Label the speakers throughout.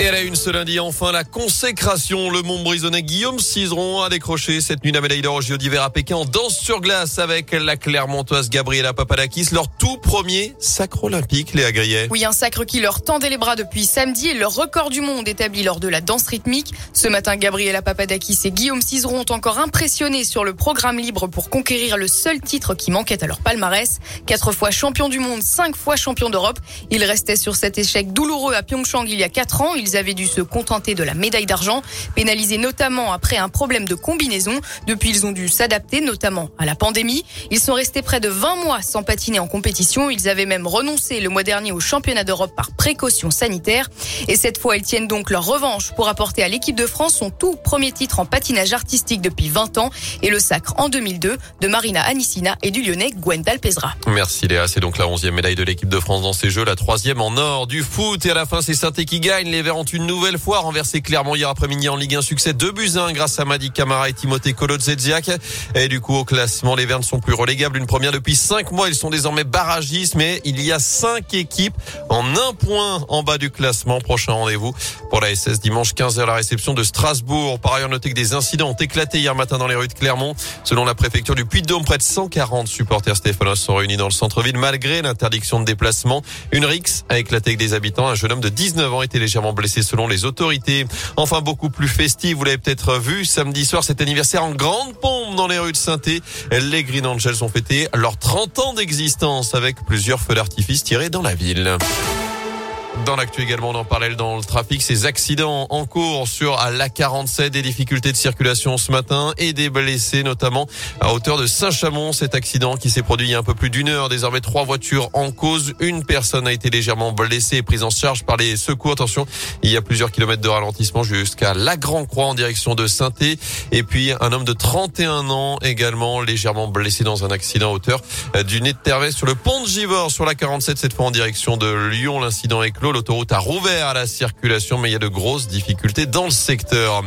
Speaker 1: Et elle a une ce lundi, enfin, la consécration. Le Montbrisonnais Guillaume Cizeron a décroché cette nuit la médaille d'or au d'hiver à Pékin en danse sur glace avec la Clermontoise Gabriela Papadakis, leur tout premier sacre olympique, Léa Grillet.
Speaker 2: Oui, un sacre qui leur tendait les bras depuis samedi et leur record du monde établi lors de la danse rythmique. Ce matin, Gabriela Papadakis et Guillaume Cizeron ont encore impressionné sur le programme libre pour conquérir le seul titre qui manquait à leur palmarès. Quatre fois champion du monde, cinq fois champion d'Europe. Ils restaient sur cet échec douloureux à Pyeongchang il y a quatre ans. Avaient dû se contenter de la médaille d'argent, pénalisés notamment après un problème de combinaison. Depuis, ils ont dû s'adapter, notamment à la pandémie. Ils sont restés près de 20 mois sans patiner en compétition. Ils avaient même renoncé le mois dernier au championnat d'Europe par précaution sanitaire. Et cette fois, ils tiennent donc leur revanche pour apporter à l'équipe de France son tout premier titre en patinage artistique depuis 20 ans et le sacre en 2002 de Marina Anissina et du Lyonnais Gwendal Pesra.
Speaker 1: Merci Léa, c'est donc la 11e médaille de l'équipe de France dans ces Jeux, la troisième en or du foot et à la fin c'est saint qui gagne. Les Verts une nouvelle fois renversé clairement hier après-midi en Ligue 1 succès de buts 1 grâce à Madi Camara et Timothée Kolodzeziak. Et du coup, au classement, les Verts ne sont plus relégables. Une première depuis 5 mois. Ils sont désormais barragistes, mais il y a 5 équipes en un point en bas du classement. Prochain rendez-vous pour la SS dimanche 15h la réception de Strasbourg. Par ailleurs, notez que des incidents ont éclaté hier matin dans les rues de Clermont. Selon la préfecture du Puy-de-Dôme, près de 140 supporters stéphanos sont réunis dans le centre-ville malgré l'interdiction de déplacement. Une rixe a éclaté avec des habitants. Un jeune homme de 19 ans était légèrement blessé selon les autorités. Enfin, beaucoup plus festif, vous l'avez peut-être vu, samedi soir, cet anniversaire en grande pompe dans les rues de saint Les Green Angels ont fêté leurs 30 ans d'existence avec plusieurs feux d'artifice tirés dans la ville. Dans l'actu également, on en parlait dans le trafic, ces accidents en cours sur l'A47, des difficultés de circulation ce matin et des blessés notamment à hauteur de Saint-Chamond. Cet accident qui s'est produit il y a un peu plus d'une heure. Désormais, trois voitures en cause. Une personne a été légèrement blessée et prise en charge par les secours. Attention, il y a plusieurs kilomètres de ralentissement jusqu'à la Grand Croix en direction de saint Et puis, un homme de 31 ans également légèrement blessé dans un accident à hauteur du nez de Tervet sur le pont de Givors sur la 47, cette fois en direction de Lyon. L'incident est clos. L'autoroute a rouvert à la circulation, mais il y a de grosses difficultés dans le secteur.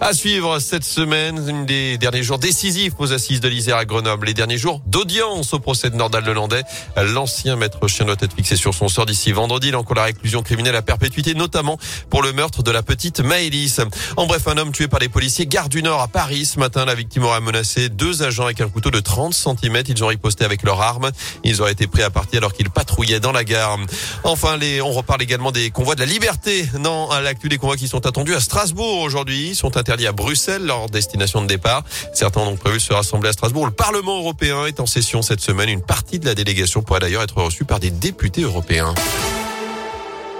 Speaker 1: À suivre cette semaine, une des derniers jours décisifs aux assises de l'Isère à Grenoble. Les derniers jours d'audience au procès de Nordal Lelandais. L'ancien maître chien doit être fixé sur son sort d'ici vendredi. Il encourt la réclusion criminelle à perpétuité, notamment pour le meurtre de la petite Maëlys. En bref, un homme tué par les policiers Gare du Nord à Paris. Ce matin, la victime aurait menacé deux agents avec un couteau de 30 cm. Ils ont riposté avec leurs armes. Ils auraient été pris à partie alors qu'ils patrouillaient dans la gare. Enfin, les, on reparle également des convois de la liberté. Non, à l'actu des convois qui sont attendus à Strasbourg aujourd'hui sont interdits à Bruxelles, leur destination de départ. Certains ont donc prévu de se rassembler à Strasbourg. Le Parlement européen est en session cette semaine. Une partie de la délégation pourrait d'ailleurs être reçue par des députés européens.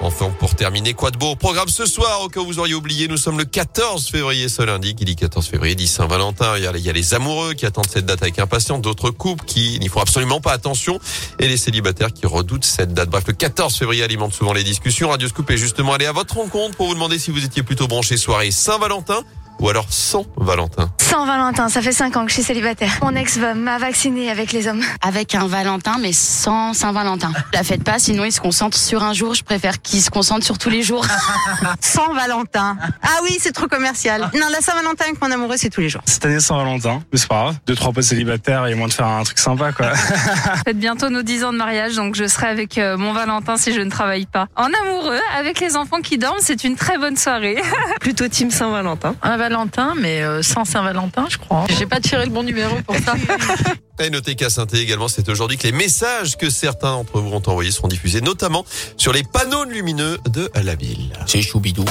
Speaker 1: Enfin, pour terminer, quoi de beau programme ce soir, au cas où vous auriez oublié, nous sommes le 14 février, ce lundi, qui dit 14 février, dit Saint-Valentin. Il, y a les amoureux qui attendent cette date avec impatience, d'autres couples qui n'y font absolument pas attention, et les célibataires qui redoutent cette date. Bref, le 14 février alimente souvent les discussions. Radio Scoop est justement allé à votre rencontre pour vous demander si vous étiez plutôt branché soirée Saint-Valentin ou alors sans Valentin
Speaker 3: Sans Valentin, ça fait 5 ans que je suis célibataire. Mon ex m'a vacciné avec les hommes.
Speaker 4: Avec un Valentin, mais sans Saint-Valentin. La faites pas, sinon il se concentre sur un jour. Je préfère qu'il se concentre sur tous les jours.
Speaker 5: sans Valentin. Ah oui, c'est trop commercial. Non, la Saint-Valentin avec mon amoureux, c'est tous les jours.
Speaker 6: Cette année, sans Valentin, mais c'est pas grave. Deux, trois potes célibataires et moins de faire un truc sympa, quoi.
Speaker 7: Faites bientôt nos 10 ans de mariage, donc je serai avec euh, mon Valentin si je ne travaille pas. En amoureux, avec les enfants qui dorment, c'est une très bonne soirée.
Speaker 8: Plutôt team Saint-Valentin.
Speaker 9: Un Valentin, mais euh, sans Saint-Valentin, je crois.
Speaker 8: J'ai pas tiré le bon numéro pour ça.
Speaker 1: Et notez qu'à saint également, c'est aujourd'hui que les messages que certains d'entre vous ont envoyés seront diffusés, notamment sur les panneaux lumineux de la ville.
Speaker 10: C'est choubidou.